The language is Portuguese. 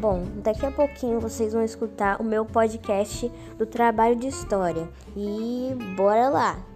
Bom, daqui a pouquinho vocês vão escutar o meu podcast do trabalho de história. E bora lá!